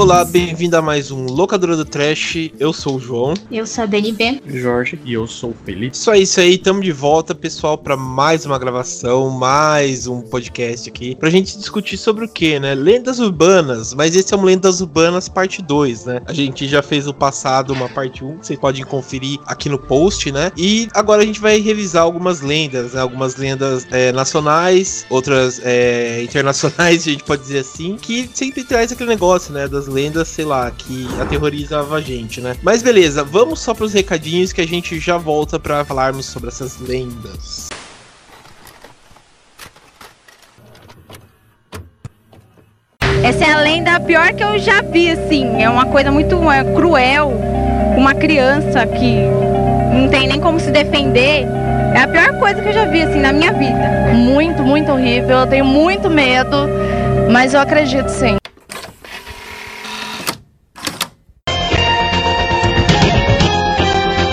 Olá, bem-vindo a mais um Locadora do Trash. Eu sou o João. Eu sou a Dani B. Jorge e eu sou o Felipe. Só isso aí, estamos de volta, pessoal, para mais uma gravação, mais um podcast aqui, pra gente discutir sobre o que, né? Lendas urbanas, mas esse é um Lendas Urbanas parte 2, né? A gente já fez no passado uma parte 1, que vocês podem conferir aqui no post, né? E agora a gente vai revisar algumas lendas, né? Algumas lendas é, nacionais, outras é, internacionais, a gente pode dizer assim, que sempre traz aquele negócio, né? Das lendas, sei lá, que aterrorizava a gente, né? Mas beleza, vamos só pros recadinhos que a gente já volta para falarmos sobre essas lendas. Essa é a lenda pior que eu já vi, assim. É uma coisa muito é, cruel. Uma criança que não tem nem como se defender. É a pior coisa que eu já vi, assim, na minha vida. Muito, muito horrível. Eu tenho muito medo, mas eu acredito sim.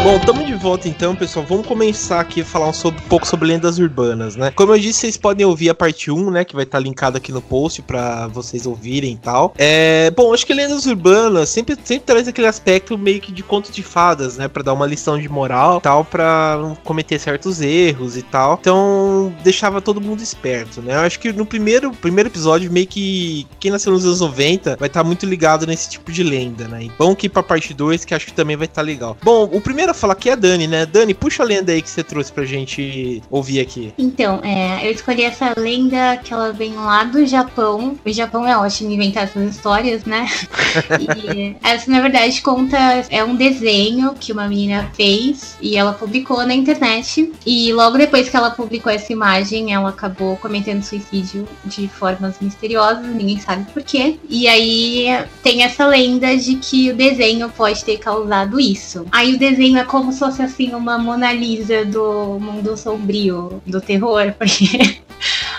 Bom, estamos de volta então, pessoal. Vamos começar aqui a falar um, sobre- um pouco sobre lendas urbanas, né? Como eu disse, vocês podem ouvir a parte 1, né? Que vai estar linkada aqui no post pra vocês ouvirem e tal. É, bom, acho que lendas urbanas sempre, sempre traz aquele aspecto meio que de conto de fadas, né? Pra dar uma lição de moral tal, pra não cometer certos erros e tal. Então, deixava todo mundo esperto, né? Eu acho que no primeiro, primeiro episódio, meio que quem nasceu nos anos 90 vai estar muito ligado nesse tipo de lenda, né? E Vamos aqui pra parte 2, que acho que também vai estar legal. Bom, o primeiro falar aqui é a Dani, né? Dani, puxa a lenda aí que você trouxe pra gente ouvir aqui. Então, é, eu escolhi essa lenda que ela vem lá do Japão. O Japão é ótimo inventar essas histórias, né? E essa, na verdade, conta. É um desenho que uma menina fez e ela publicou na internet. E logo depois que ela publicou essa imagem, ela acabou cometendo suicídio de formas misteriosas, ninguém sabe por quê. E aí tem essa lenda de que o desenho pode ter causado isso. Aí o desenho é como se fosse assim uma Mona Lisa do mundo sombrio, do terror, porque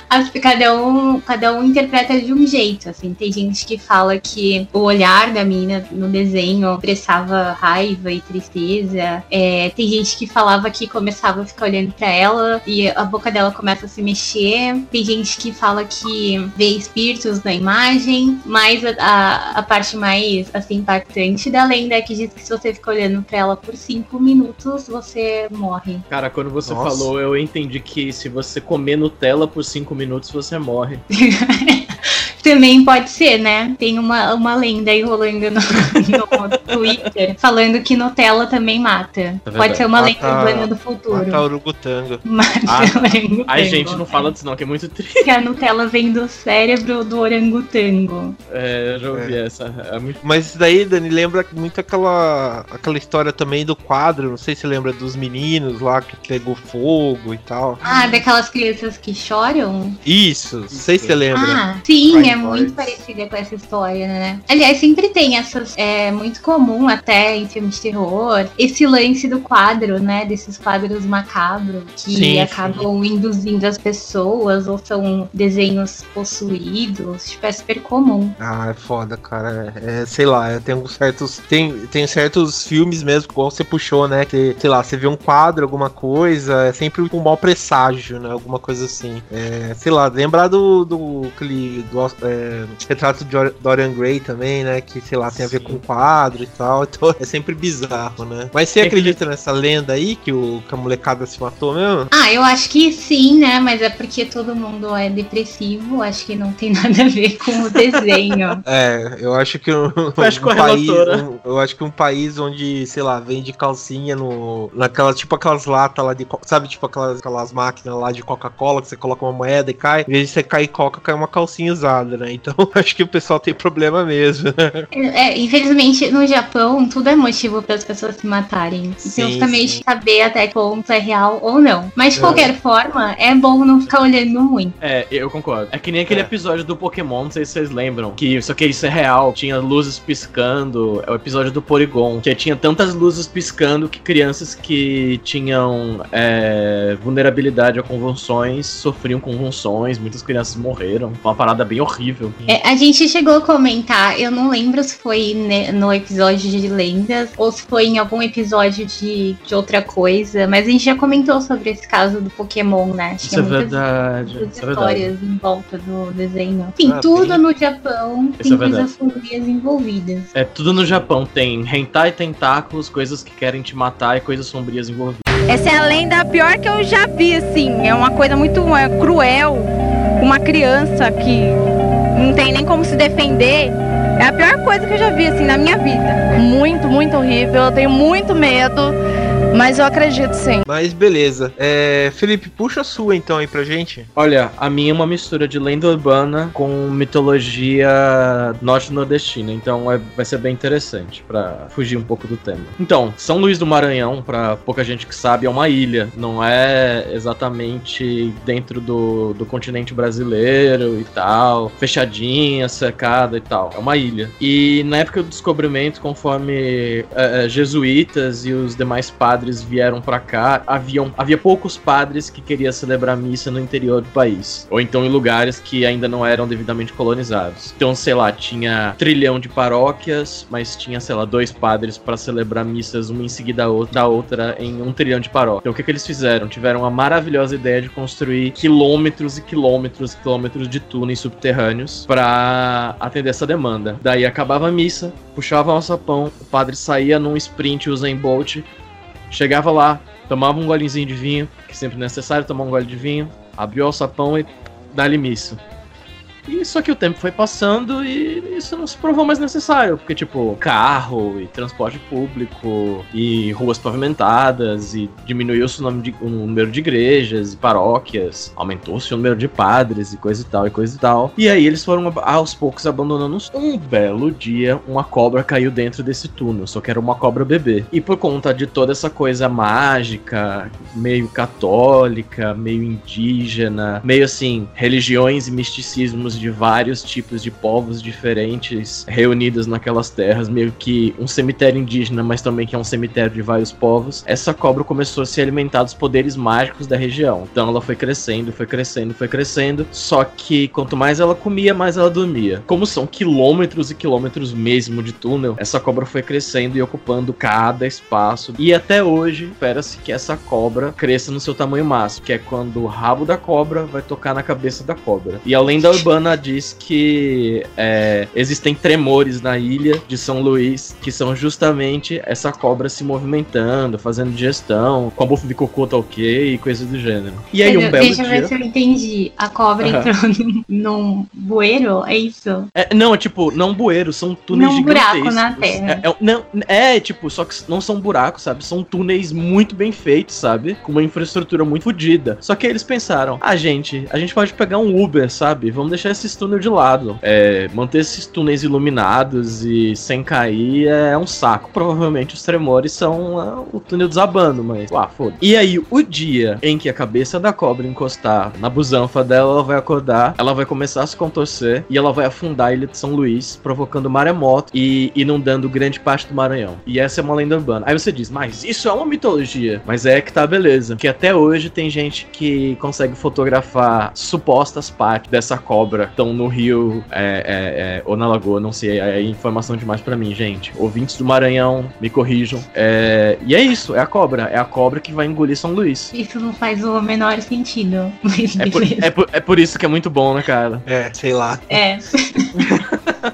as- cada um, cada um interpreta de um jeito, assim. Tem gente que fala que o olhar da menina no desenho expressava raiva e tristeza. É, tem gente que falava que começava a ficar olhando pra ela e a boca dela começa a se mexer. Tem gente que fala que vê espíritos na imagem, mas a, a, a parte mais assim impactante da lenda é que diz que se você ficar olhando pra ela por cinco minutos, você morre. Cara, quando você Nossa. falou, eu entendi que se você comer Nutella por 5 minutos, você morre. Também pode ser, né? Tem uma, uma lenda aí rolando no, no Twitter falando que Nutella também mata. É pode ser uma lenda urbana do futuro. Mata Urugutanga. Mata Ah, orangotango. Ai, gente, não fala disso não, que é muito triste. Que a Nutella vem do cérebro do orangotango. É, eu já ouvi essa. É muito... Mas isso daí, Dani, lembra muito aquela, aquela história também do quadro, não sei se você lembra dos meninos lá que pegou fogo e tal. Ah, daquelas crianças que choram? Isso, não sei se você lembra. Ah, sim, é muito parecida com essa história, né? Aliás, sempre tem essas. É muito comum até em filmes de terror. Esse lance do quadro, né? Desses quadros macabros que Sim, acabam induzindo as pessoas ou são desenhos possuídos. Tipo, é super comum. Ah, é foda, cara. É, sei lá, tem alguns certos. Tem, tem certos filmes mesmo, igual você puxou, né? Que, sei lá, você vê um quadro, alguma coisa, é sempre um mau presságio, né? Alguma coisa assim. É, sei lá, lembrar do. do, aquele, do é, retrato de Dor- Dorian Gray também, né? Que, sei lá, tem a ver com quadro e tal. Então é sempre bizarro, né? Mas você Tem acredita nessa lenda aí que, o, que a molecada se matou mesmo? Ah, eu acho que sim, né? Mas é porque todo mundo é depressivo. Acho que não tem nada a ver com o desenho. É, eu acho que um, um a país, relatora. um- eu acho que um país onde, sei lá, vende calcinha no naquela tipo aquelas latas lá de, sabe, tipo aquelas, aquelas máquinas lá de Coca-Cola que você coloca uma moeda e cai, em vez de você cair coca, cai uma calcinha usada, né? Então, acho que o pessoal tem problema mesmo. É, infelizmente, no Japão, tudo é motivo para as pessoas se matarem. Então Sim, fica meio de saber até que ponto é real ou não. Mas de É. qualquer forma, é bom não ficar olhando muito. É, eu concordo. É que nem aquele É. episódio do Pokémon, não sei se vocês lembram. Que isso aqui isso é real. Tinha luzes piscando. É o episódio do Porygon. Que tinha tantas luzes piscando que crianças que tinham é, vulnerabilidade a convulsões sofriam convulsões. Muitas crianças morreram. Foi uma parada bem horrível. É, a gente chegou a comentar, eu não lembro se foi no, episódio de lendas ou se foi em algum episódio de, de outra coisa. Mas a gente já comentou sobre esse caso do Pokémon, né? Isso é verdade. muitas Isso é verdade. histórias em volta do desenho. Enfim, Ah, tudo tem. no Japão Isso tem é coisas sombrias envolvidas. É tudo no Japão. Tem hentai tentáculos, coisas que querem te matar e coisas sombrias envolvidas. Essa é a lenda pior que eu já vi, assim. É uma coisa muito é, cruel. Uma criança que não tem nem como se defender. É a pior coisa que eu já vi, assim, na minha vida. Muito, muito horrível. Eu tenho muito medo. Mas eu acredito sim. Mas beleza. É, Felipe, puxa a sua então aí pra gente. Olha, a minha é uma mistura de lenda urbana com mitologia norte-nordestina, então é- vai ser bem interessante pra fugir um pouco do tema. Então, São Luís do Maranhão, pra pouca gente que sabe, é uma ilha, não é exatamente dentro do, do continente brasileiro e tal, fechadinha, cercada e tal. É uma ilha. E na época do descobrimento, conforme é, é, jesuítas e os demais padres vieram pra cá, haviam, havia poucos padres que queriam celebrar missa no interior do país. Ou então em lugares que ainda não eram devidamente colonizados. Então, sei lá, tinha trilhão de paróquias, mas tinha, sei lá, dois padres para celebrar missas, uma em seguida da outra, da outra em um trilhão de paróquias. Então, o que, que eles fizeram? Tiveram a maravilhosa ideia de construir quilômetros e quilômetros e quilômetros de túneis subterrâneos para atender essa demanda. Daí acabava a missa, puxava o sapão, o padre saía num sprint Usain Bolt, chegava lá, tomava um golinzinho de vinho, que sempre é necessário tomar um gole de vinho, abriu o sapão e dá-lhe. E só que o tempo foi passando e isso não se provou mais necessário, porque tipo, carro e transporte público e ruas pavimentadas e diminuiu-se o, o número de igrejas e paróquias, aumentou-se o número de padres e coisa e tal e coisa e tal. E aí eles foram aos poucos abandonando os- um belo dia, uma cobra caiu dentro desse túnel, só que era uma cobra bebê. E por conta de toda essa coisa mágica, meio católica, meio indígena, meio assim, religiões e misticismos de vários tipos de povos diferentes reunidos naquelas terras, meio que um cemitério indígena, mas também que é um cemitério de vários povos. Essa cobra começou a se alimentar dos poderes mágicos da região. Então ela foi crescendo, foi crescendo, foi crescendo. Só que quanto mais ela comia, mais ela dormia. Como são quilômetros e quilômetros mesmo de túnel, essa cobra foi crescendo e ocupando cada espaço. E até hoje, espera-se que essa cobra cresça no seu tamanho máximo, que é quando o rabo da cobra vai tocar na cabeça da cobra. E a lenda urbana diz que é, existem tremores na ilha de São Luís, que são justamente essa cobra se movimentando, fazendo digestão, com a bufa de cocô tá ok e coisa do gênero. E aí, um Deixa- belo Deixa eu ver dia. se eu entendi. A cobra Aham. entrou num, bueiro, é isso? É, não, é tipo, não bueiro, são túneis Não um buraco gigantescos. na terra. É, é- não, é, tipo, só que não são buracos, sabe? São túneis muito bem feitos, sabe? Com uma infraestrutura muito fodida. Só que eles pensaram, ah, gente, a gente pode pegar um Uber, sabe? Vamos deixar esses túneis de lado. É, manter esses túneis iluminados e sem cair é um saco. Provavelmente os tremores são ah, o túnel desabando, mas, ah, foda. E aí, o dia em que a cabeça da cobra encostar na busanfa dela, ela vai acordar, ela vai começar a se contorcer e ela vai afundar a ilha de São Luís, provocando maremoto e inundando grande parte do Maranhão. E essa é uma lenda urbana. Aí você diz, mas isso é uma mitologia. Mas é que tá beleza. Que até hoje tem gente que consegue fotografar supostas partes dessa cobra que estão no rio é, é, é, ou na lagoa, não sei. É informação demais pra mim, gente. Ouvintes do Maranhão, me corrijam. É, e é isso, é a cobra. É a cobra que vai engolir São Luís. Isso não faz o menor sentido. É por, é, por, é por isso que é muito bom, né, cara? É, sei lá. É.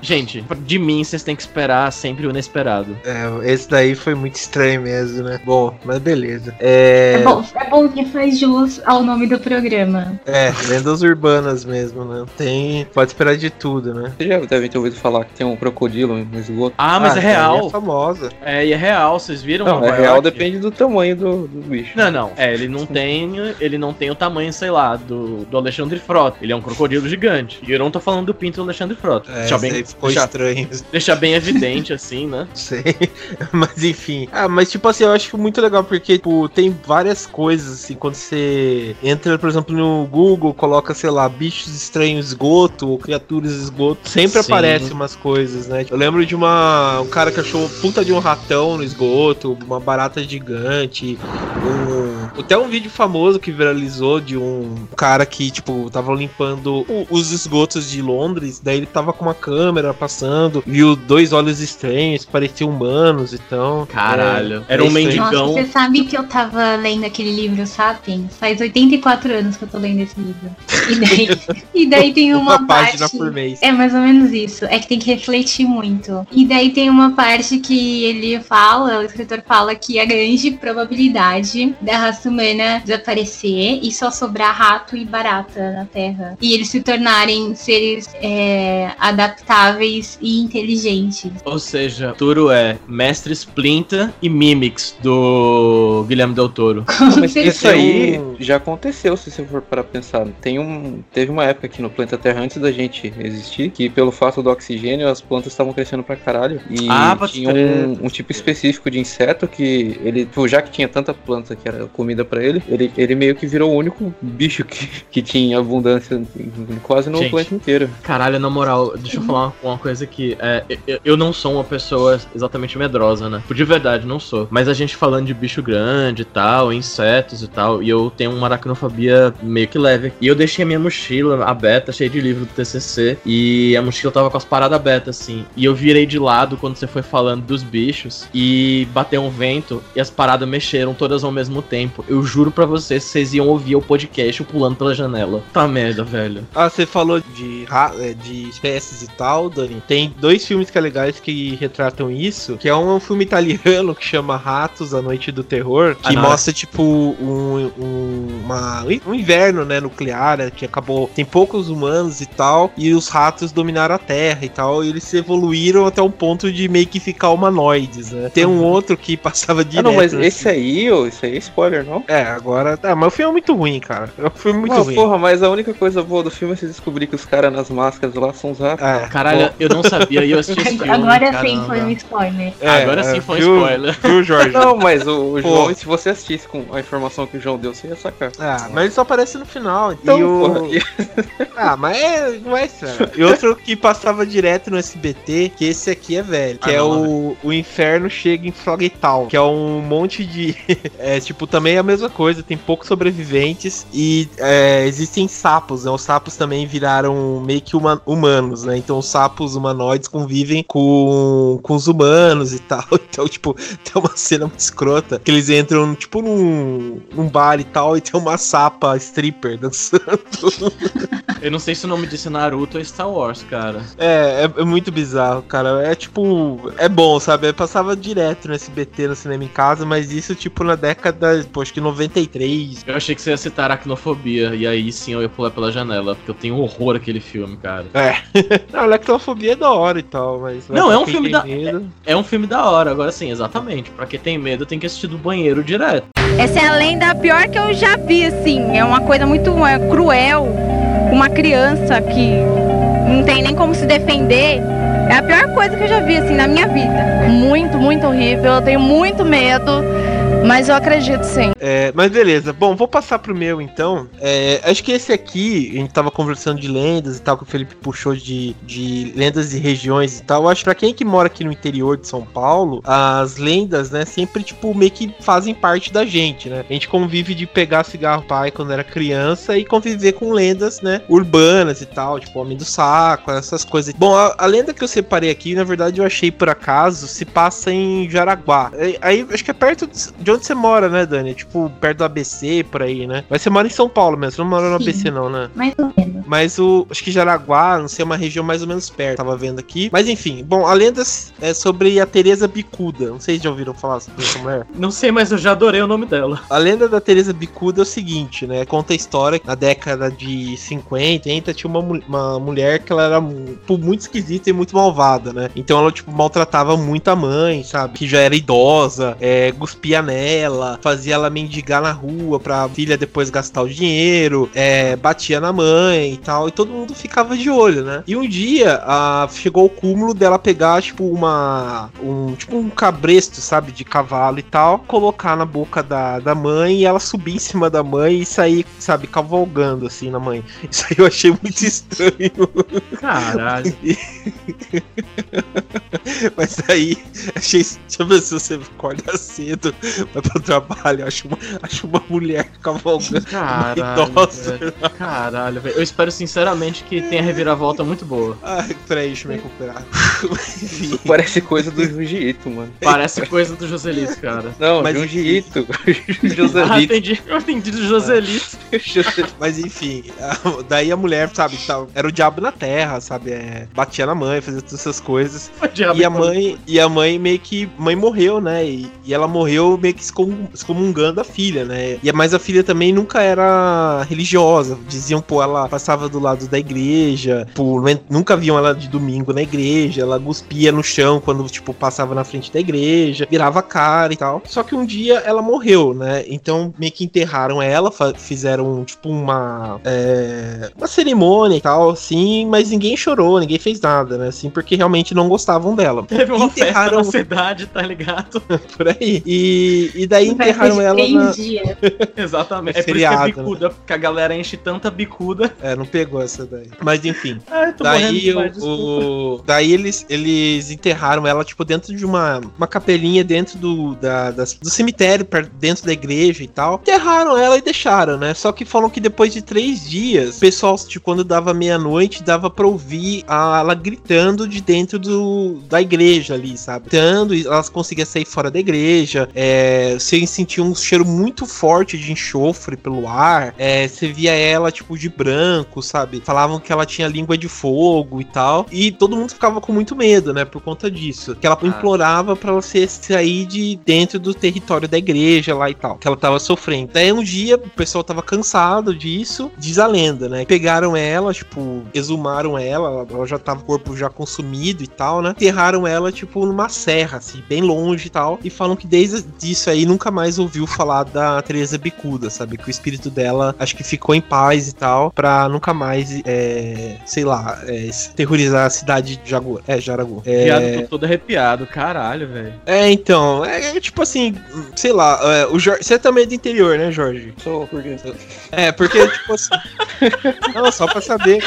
Gente, de mim vocês têm que esperar sempre o inesperado. É, esse daí foi muito estranho mesmo, né? Bom, mas beleza. É, É bom, é bom que faz jus ao nome do programa. é, lendas urbanas mesmo, né? Tem. Pode esperar de tudo, né? Vocês já devem ter ouvido falar que tem um crocodilo no esgoto. Ah, mas é essa aí real. É famosa. É, e é real, vocês viram? Não, é Nova real, York? depende do tamanho do, do bicho. Não, não. É, ele não tem. Ele não tem o tamanho, sei lá, do, do Alexandre Frota. Ele é um crocodilo gigante. E eu não tô falando do pinto do Alexandre Frota. É, deixar, esse aí ficou deixar, estranho. deixar bem evidente, assim, né? Sei. Mas enfim. Ah, mas tipo assim, eu acho muito legal porque, tipo, tem várias coisas, assim, quando você entra, por exemplo, no Google, coloca, sei lá, bichos estranhos esgoto ou criaturas esgoto, sempre Sim. aparecem umas coisas, né? Eu lembro de uma. um cara que achou puta de um ratão no esgoto, uma barata gigante, um Até um vídeo famoso que viralizou de um cara que, tipo, tava limpando os esgotos de Londres, daí ele tava com uma câmera passando, viu dois olhos estranhos, pareciam humanos, então. Caralho. é, Era um é estranho. mendigo. Nossa, você sabe que eu tava lendo aquele livro Sapiens? Faz 84 anos que eu tô lendo esse livro. E daí, e daí tem uma, Uma página parte... por mês. É mais ou menos isso. É que tem que refletir muito. E daí tem uma parte que ele fala, o escritor fala que a grande probabilidade da raça humana desaparecer e só sobrar rato e barata na Terra. E eles se tornarem seres é, adaptáveis e inteligentes. Ou seja, o futuro é Mestre Splinter e Mimics do Guilherme Del Toro. Mas isso aí já aconteceu, se você for para pensar. Tem um, teve uma época aqui no planeta Terra antes da gente existir, que pelo fato do oxigênio as plantas estavam crescendo pra caralho. E Ah, tinha um, um tipo específico de inseto que ele, tipo, já que tinha tanta planta que era comida pra ele, ele, ele meio que virou o único bicho que, que tinha abundância quase no Gente. planeta inteiro. Caralho, na moral, deixa eu falar uma, uma coisa que é, eu, eu não sou uma pessoa exatamente medrosa, né? De verdade, não sou. Mas a gente falando de bicho grande e tal, insetos e tal, e eu tenho uma aracnofobia meio que leve. E eu deixei a minha mochila aberta, cheia de livro do TCC, e a mochila tava com as paradas abertas, assim. E eu virei de lado quando você foi falando dos bichos, e bateu um vento, e as paradas mexeram todas ao mesmo tempo. Eu juro pra vocês, vocês iam ouvir o podcast pulando pela janela. Tá merda, velho. Ah, você falou de, é, de espécies e tal, Dani. Tem dois filmes que é legais que retratam isso, que é um filme italiano que chama Ratos, A Noite do Terror, que Ah, não. mostra, tipo, um, um, uma- um inverno, né, nuclear, né, que acabou, tem poucos humanos e tal, e os ratos dominaram a Terra e tal, e eles evoluíram até um ponto de meio que ficar humanoides, né. Tem um outro que passava Ah, direto... não, mas assim. esse aí, esse aí é spoiler, não? É, agora... Ah, mas o filme é muito ruim, cara. É um filme muito Não, ruim. porra, mas a única coisa boa do filme é você descobrir que os caras nas máscaras lá são os ratos. É, Caralho, eu não sabia e eu assisti esse filme. Agora sim foi um spoiler. é, Agora é, sim foi um spoiler. Viu, Jorge? Não, mas o, o João, se você assistisse com a informação que o João deu, você ia sacar. Ah, mas ele só aparece no final. Então, e o... porra, Ah, mas é, não é sério. E outro que passava direto no SBT, que esse aqui é velho, que Ah, é não, o, o Inferno Chega em Frogtown, que é um monte de... É, tipo, também é a mesma coisa, tem poucos sobreviventes e é, existem sapos, né? Os sapos também viraram meio que huma- humanos, né? Então os sapos humanoides convivem com, com os humanos e tal. Então, tipo, tem uma cena muito escrota, que eles entram, tipo, num, num bar e tal, e tem uma sapa stripper dançando. Eu não sei se o nome disso é Naruto ou Star Wars, cara. É, é, é muito bizarro, cara. É tipo. É bom, sabe? Eu passava direto no SBT no cinema em casa, mas isso, tipo, na década, pô, acho que 93. Eu achei que você ia citar aracnofobia, e aí sim eu ia pular pela janela, porque eu tenho horror àquele filme, cara. É. Não, a lactofobia é da hora e tal, mas. Não, é um filme da- medo- É um filme da hora, agora sim, exatamente. Pra quem tem medo, tem que assistir do banheiro direto. Essa é a lenda pior que eu já vi, assim. É uma coisa muito é, cruel. Uma criança que não tem nem como se defender. É a pior coisa que eu já vi, assim, na minha vida. Muito, muito horrível. Eu tenho muito medo, mas eu acredito sim. É, mas beleza. Bom, vou passar pro meu então. É, acho que esse aqui, a gente tava conversando de lendas e tal, que o Felipe puxou de, de lendas de regiões e tal. Eu acho que pra quem que mora aqui no interior de São Paulo, as lendas, né, sempre, tipo, meio que fazem parte da gente, né? A gente convive de pegar cigarro pai quando era criança e conviver com lendas, né, urbanas e tal, tipo, Homem do Saco, essas coisas. Bom, a, a lenda que eu separei aqui, na verdade, eu achei por acaso, se passa em Jaraguá. Aí, aí, acho que é perto de onde você mora, né, Dani? Tipo, perto do ABC, por aí, né? Mas você mora em São Paulo mesmo, você não mora no Sim. ABC, não, né? Mais ou menos. Mas o. Acho que Jaraguá, não sei, é uma região mais ou menos perto. Tava vendo aqui. Mas enfim, bom, a lenda é sobre a Teresa Bicuda. Não sei se já ouviram falar sobre essa mulher. Não sei, mas eu já adorei o nome dela. A lenda da Teresa Bicuda é o seguinte, né? Conta a história que na década de 50, 80, tinha uma, uma mulher que ela era mu- tipo, muito esquisita e muito malvada, né? Então ela, tipo, maltratava muito a mãe, sabe? Que já era idosa, é, cuspia nela, fazia ela mendigar na rua pra filha depois gastar o dinheiro, é, batia na mãe e tal, e todo mundo ficava de olho, né? E um dia a, chegou o cúmulo dela pegar, tipo, uma. Um, tipo um cabresto, sabe? De cavalo e tal, colocar na boca da, da mãe e ela subir em cima da mãe e sair, sabe, cavalgando assim na mãe. Isso aí eu achei muito estranho. Caralho. Mas aí, achei. Deixa eu ver se você acorda cedo vai pro trabalho, acho uma, acho uma mulher cavalgando. Caralho, Idosa. velho. Caralho, velho. Eu espero sinceramente que tenha reviravolta muito boa. Ai, peraí, deixa eu me recuperar. Enfim. Parece coisa do Junji Ito, mano. Parece coisa do Joselito, cara. Não, Mas- Junji Ito. Ah, Joselito. entendi. Eu entendi do Joselito. Mas enfim, daí a mulher, sabe, tava- era o diabo na terra, sabe? é, batia na mãe, fazia todas essas coisas. E a mãe, e a mãe meio que. Mãe morreu, né? E, e ela morreu meio que excomungando a filha, né? E mas a filha também nunca era religiosa. Diziam, pô, ela passava do lado da igreja, pô, nunca viam ela de domingo na igreja, ela cuspia no chão quando, tipo, passava na frente da igreja, virava cara e tal. Só que um dia ela morreu, né? Então meio que enterraram ela, fizeram, tipo, uma. é, uma cerimônia e tal, assim, mas ninguém chorou, ninguém fez nada, né? Assim, porque realmente não gostavam dela. Teve uma Enterraram- festa na cidade, tá ligado? Por aí. E, e daí Vai enterraram ela na. Exatamente. É É, por isso que é feriado, bicuda, porque a galera enche tanta bicuda. É, não pegou essa daí. Mas enfim. Morrendo Daí, demais, o, o- daí eles, eles enterraram ela, tipo, dentro de uma, uma capelinha dentro do, da, das- do cemitério, dentro da igreja e tal. Enterraram ela e deixaram, né? Só que falam que depois de três dias, o pessoal, tipo, quando dava meia-noite, dava pra ouvir a- ela gritando de dentro do, da igreja ali, sabe? Gritando, e elas conseguiam sair fora da igreja. É, você sentia um cheiro muito forte de enxofre pelo ar. É, você via ela, tipo, de branco, sabe? Falavam que ela tinha língua de fogo e tal. E todo mundo ficava com muito medo, né? Por conta disso. Que ela Ah. implorava pra você sair de dentro do território da igreja lá e tal. Que ela tava sofrendo. Daí um dia o pessoal tava cansado disso. Diz a lenda, né? Pegaram ela, tipo, exumaram ela. Ela já tava o corpo já consumido e tal, né? Enterraram ela, tipo, numa serra, assim, bem longe e tal. E falam que desde isso aí nunca mais ouviu falar da Teresa Bicuda, sabe? Que o espírito dela acho que ficou em paz e tal, pra nunca mais, é, sei lá, é, terrorizar a cidade de Jaguar. É, Jaragu. É, Viado, tô todo arrepiado, caralho, velho. é, então, é, é tipo assim, sei lá, é, o Jorge, você também é do interior, né, Jorge? Sou, porque... É, porque, tipo assim. não, só pra saber,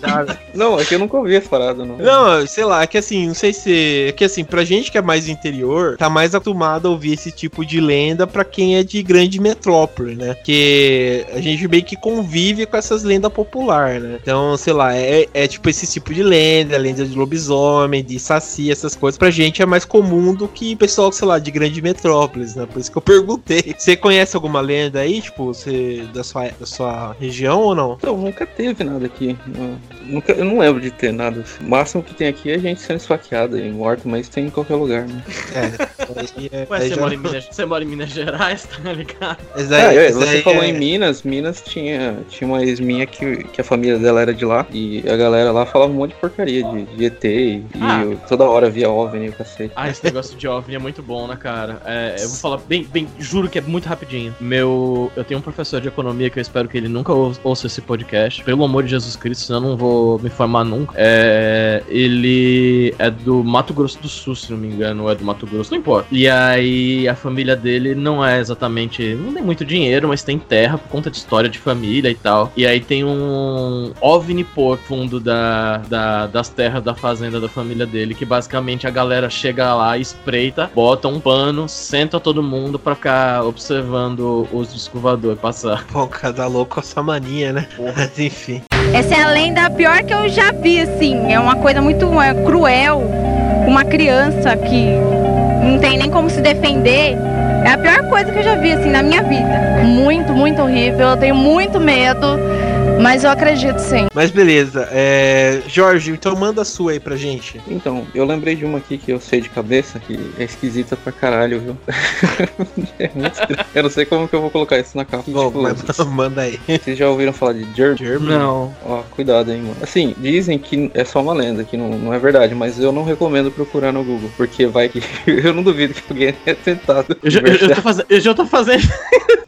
cara. Não, é que eu nunca ouvi essa parada, não. Não, sei lá, é que assim, não sei se. É que assim, pra gente que é mais do interior, tá mais acostumado a ouvir esse tipo de lenda pra quem é de grande metrópole, né? Que a gente meio que convive com essas lendas populares, né? Então, sei lá, é, é tipo esse tipo de lenda, lenda de lobisomem, de saci, essas coisas. Pra gente é mais comum do que pessoal, sei lá, de grande metrópoles, né? Por isso que eu perguntei. Você conhece alguma lenda aí, tipo, você, da, sua, da sua região ou não? Então, nunca teve nada aqui. Não, nunca, eu não lembro de ter nada. O máximo que tem aqui é gente sendo esfaqueada e morta, mas tem em qualquer lugar, né? É. Aí, é, Ué, aí você, já- mora em Minas, você mora em Minas Gerais, tá ligado? Mas Ah, aí- é, você aí falou é- em Minas, Minas tinha, tinha uma ex minha que, que a família dela era de lá, e a galera lá falava um monte de porcaria de, de ET, e, Ah. eu toda hora via OVNI e o cacete. Ah, esse negócio de OVNI é muito bom, né, cara? É, eu vou falar bem, bem, juro que é muito rapidinho. Meu, eu tenho um professor de economia que eu espero que ele nunca ou- ouça esse podcast. Pelo amor de Jesus Cristo, senão eu não vou me formar nunca. É, ele é do Mato Grosso do Sul, se não me engano, é do Mato Grosso, não importa. E aí a família dele não é exatamente, não tem muito dinheiro, mas tem terra por conta de história de família e tal. E aí tem um OVNI por fundo da, da- das terras da fazenda da família dele, que basicamente a galera chega lá, espreita, bota um pano, senta todo mundo pra ficar observando os escovadores passar. Pô, cada louco com essa mania, né? Mas enfim. Essa é a lenda pior que eu já vi, assim. É uma coisa muito é, cruel. Uma criança que não tem nem como se defender. É a pior coisa que eu já vi, assim, na minha vida. Muito, muito horrível. Eu tenho muito medo, mas eu acredito sim. Mas beleza. É... Jorge, então manda a sua aí pra gente. Então, eu lembrei de uma aqui que eu sei de cabeça, que é esquisita pra caralho, viu? é muito estranho. Eu não sei como que eu vou colocar isso na capa. Bom, Tipo, mas manda aí. Vocês já ouviram falar de Germ? Não. Ó, cuidado, hein, mano. Assim, dizem que é só uma lenda, que não, não é verdade, mas eu não recomendo procurar no Google, porque vai que. eu não duvido que alguém tenha tentado. Eu já, eu, eu tô fazendo, eu já tô fazendo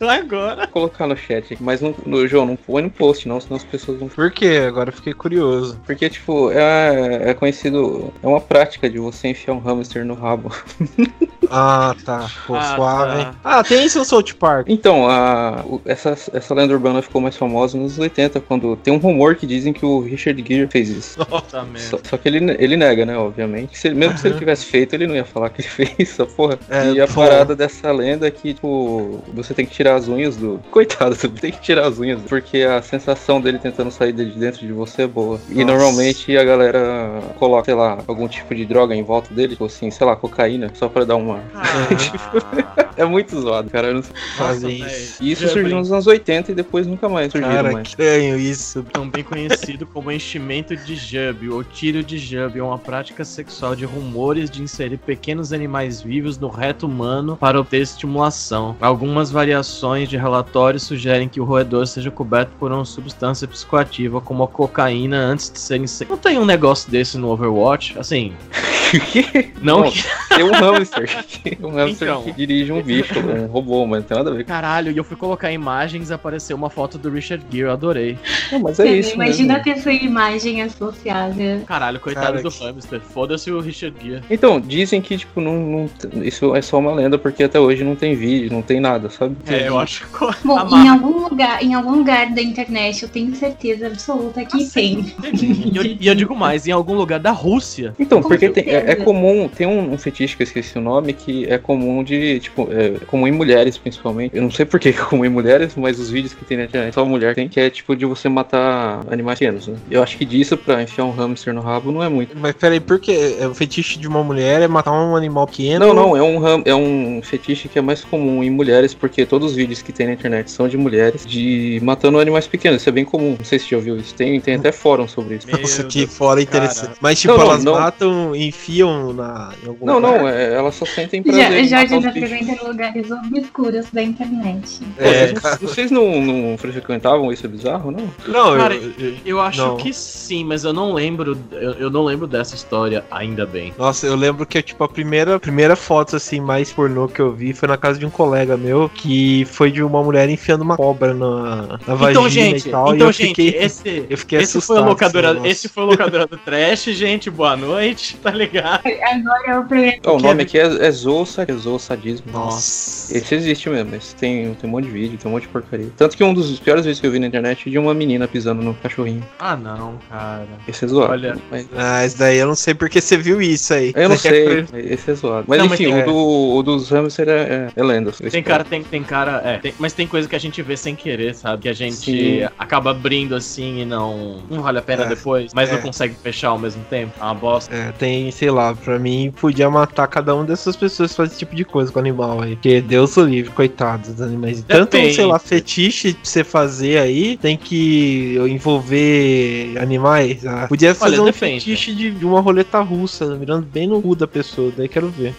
agora. Vou colocar no chat, mas no, no João, não põe no post, não, não, senão as pessoas vão. Por quê? Agora eu fiquei curioso. Porque, tipo, é, é conhecido. É uma prática de você enfiar um hamster no rabo. Ah, tá. Pô, Ah, suave, tá. Ah, tem isso no South Park. Então, a, o- essa, essa lenda urbana ficou mais famosa nos anos 80, quando tem um rumor que dizem que o Richard Gere fez isso. Só, só que ele, ele nega, né, obviamente. Se mesmo se ele tivesse feito, ele não ia falar que ele fez essa porra. É, e a pô. parada dessa lenda é que, tipo, você tem que tirar as unhas do. Coitado, você tem que tirar as unhas, porque a sensação dele tentando sair de dentro de você é boa. E Nossa. normalmente a galera coloca, sei lá, algum tipo de droga em volta dele, tipo assim, sei lá, cocaína, só pra dar uma. Ah, É muito zoado, cara. eu não sei. Fazer isso. E isso velho. surgiu nos anos 80 e depois nunca mais surgiu Cara, mais. estranho isso. Também conhecido como enchimento de jub ou tiro de jub, é uma prática sexual de rumores de inserir pequenos animais vivos no reto humano para obter estimulação. Algumas variações de relatórios sugerem que o roedor seja coberto por uma substância psicoativa como a cocaína antes de ser inserido. Não tem um negócio desse no Overwatch? Assim, não Bom. Tem um hamster. um hamster Então. que dirige um bicho, um robô, mas não tem nada a ver com Caralho, e eu fui colocar imagens e apareceu uma foto do Richard Gere, eu adorei. Não, mas é Você isso. imagina mesmo. ter sua imagem associada. Caralho, coitado Cara, do que- hamster. Foda-se o Richard Gere. Então, dizem que, tipo, não, não- isso é só uma lenda, porque até hoje não tem vídeo, não tem nada, sabe? É, eu acho que. Bom, Amarra. em algum lugar, em algum lugar da internet, eu tenho certeza absoluta que tem. E eu, e eu digo mais, em algum lugar da Rússia. Então, Com porque tem- é, é comum, tem um, um fetiche que eu esqueci o nome, que é comum de, tipo, é comum em mulheres, principalmente. Eu não sei por que é comum em mulheres, mas os vídeos que tem na internet, só mulher tem, que é, tipo, de você matar animais pequenos, né? Eu acho que disso pra enfiar um hamster no rabo não é muito. Mas peraí, por quê? É o fetiche de uma mulher é matar um animal pequeno? Não, não, é um, ram- é um fetiche que é mais comum em mulheres, porque todos os vídeos que tem na internet são de mulheres de matando animais pequenos. Isso é bem comum. Não sei se você já ouviu isso. Tem, tem até fórum sobre isso. Meu Nossa, que Deus, fora cara. interessante. Mas, tipo, Não, não, elas não. matam, enfiam na, em algum Não, lugar? não, é, elas só sentem Já, prazer em Jorge já frequenta lugares obscuros da internet. Pô, É, vocês-. Vocês não, não frequentavam isso é bizarro, não? Não, Cara, eu, eu- Eu acho Não. que sim, mas eu não lembro. Eu, eu não lembro dessa história, ainda bem. Nossa, eu lembro que, tipo, a primeira, primeira foto, assim, mais pornô que eu vi foi na casa de um colega meu, que foi de uma mulher enfiando uma cobra na, na vagina Então, gente, e tal, e então, eu gente, fiquei... esse, eu fiquei esse foi assustado a com locadora, negócio. esse foi a locadora do Trash, gente. Boa noite, tá ligado? Agora é o primeiro. O nome é- aqui é, é é. Nossa. Esse existe mesmo, esse tem, tem um monte de vídeo, tem um monte de porcaria. Tanto que um dos piores vídeos que eu vi na internet é de uma menina pisando no cachorrinho. Ah, não, cara. Esse é zoado. Olha. Mas- Ah, isso daí eu não sei porque você viu isso aí. eu não sei, esse é zoado. Mas Não, mas enfim, tem- o, do, o dos hamster é, é, é lenda. Tem cara, tem, tem cara, é, tem- mas tem coisa que a gente vê sem querer, sabe? Que a gente Sim. acaba abrindo assim e não, não vale a pena É, depois, mas é. não consegue fechar ao mesmo tempo. É uma bosta. É, tem, sei lá, pra mim podia matar cada uma dessas pessoas que faz esse tipo de coisa com o animal aí. Porque Deus o livre, coitados dos animais. Tanto, Depende. sei lá, fetiche pra você fazer aí, tem que envolver animais. Ah, podia fazer Olha, um depende. fetiche de, de uma roleta russa, mirando bem no cu da pessoa, daí quero ver.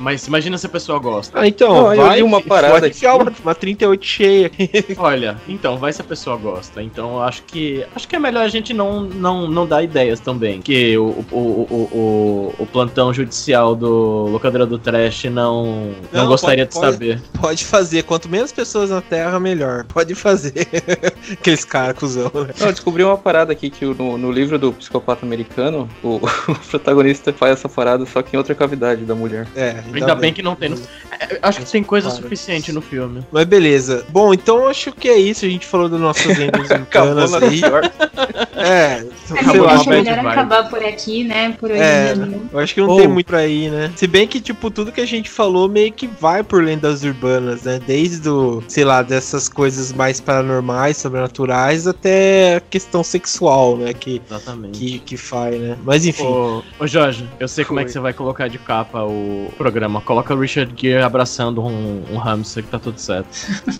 Mas imagina se a pessoa gosta. Ah, então, Não, vai, uma parada enfiar uma, uma 38 cheia. Olha, então, vai se a pessoa gosta. Então, eu acho que acho que é melhor a gente não, não, não dar ideias também. Que o, o, o, o, o, o plantão judicial do locadora do trash não, não, Não, gostaria pode- de pode- saber. Pode fazer, quanto menos pessoas na Terra, melhor. Pode fazer. Aqueles caras cuzão, né? Eu descobri uma parada aqui que no, no livro do psicopata americano, o, o protagonista faz essa parada só que em outra cavidade da mulher. É, Ainda bem que não tem. No... É, Acho que tem coisa suficiente no filme. Mas beleza. Bom, então acho que é isso. A gente falou das nossas lendas na aí. É, sei lá, uma Acho melhor acabar por aqui, né? Por hoje É, mesmo. Eu acho que não Ou- tem muito pra ir, né? Se bem que, tipo, tudo que a gente falou meio que vai por lendas urbanas, né? Desde o, sei lá, dessas coisas mais paranormais, sobrenaturais, até a questão sexual, né? Que, Exatamente. que, que faz, né? Mas enfim. Ô, ô Jorge, eu sei como é que Foi. você vai colocar de capa o programa. Coloca o Richard Gere abraçando um, um hamster que tá tudo certo.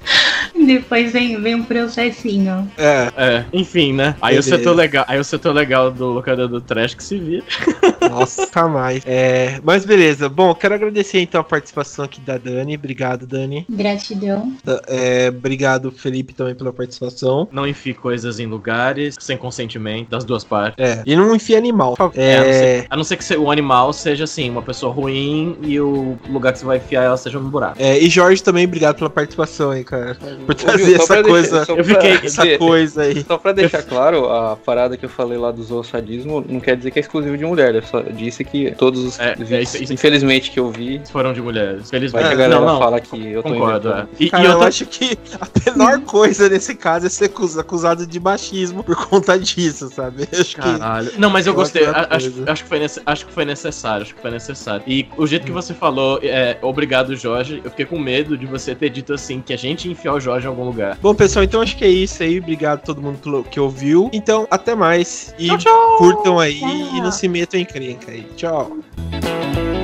Depois vem, vem um processinho. É, É, enfim, né? Aí o setor legal, aí o setor legal do locador do trash que se vira. Nossa, mais. É, mas beleza. Bom, quero agradecer então a participação aqui da Dani. Obrigado, Dani. Gratidão. É, obrigado, Felipe, também pela participação. Não enfie coisas em lugares sem consentimento das duas partes. É, e não enfia animal. por. É, a, não É, ser, a não ser que o animal seja assim, uma pessoa ruim e o lugar que você vai enfiar ela seja no buraco. é, e Jorge também, obrigado pela participação aí, cara. Por Ô, trazer viu, essa pra coisa. deixar- só Eu pra- fiquei- Essa de- coisa aí. Só pra deixar claro, a parada que eu falei lá do zoosadismo não quer dizer que é exclusivo de mulher. Eu só disse que todos os É, é vídeos, isso- isso- infelizmente, que eu vi, Foram de mulheres. vai Felizmente. que a galera não, não. fala que eu tô Concordo, é. E, Cara, e eu outra acho que a menor coisa nesse caso é ser acus- acusado de machismo por conta disso, sabe? Eu acho que. Caralho. Não, mas eu Eu gostei. acho A- Acho, acho, que foi nece- acho que foi necessário. Acho que foi necessário. E o jeito que você falou, é, obrigado, Jorge. Eu fiquei com medo de você ter dito assim, que a gente ia enfiar o Jorge em algum lugar. Bom, pessoal, então acho que é isso aí. Obrigado a todo mundo que ouviu. Então, até mais. E Tchau, tchau! curtam aí Tchau. e não se metam em crenca aí. Tchau.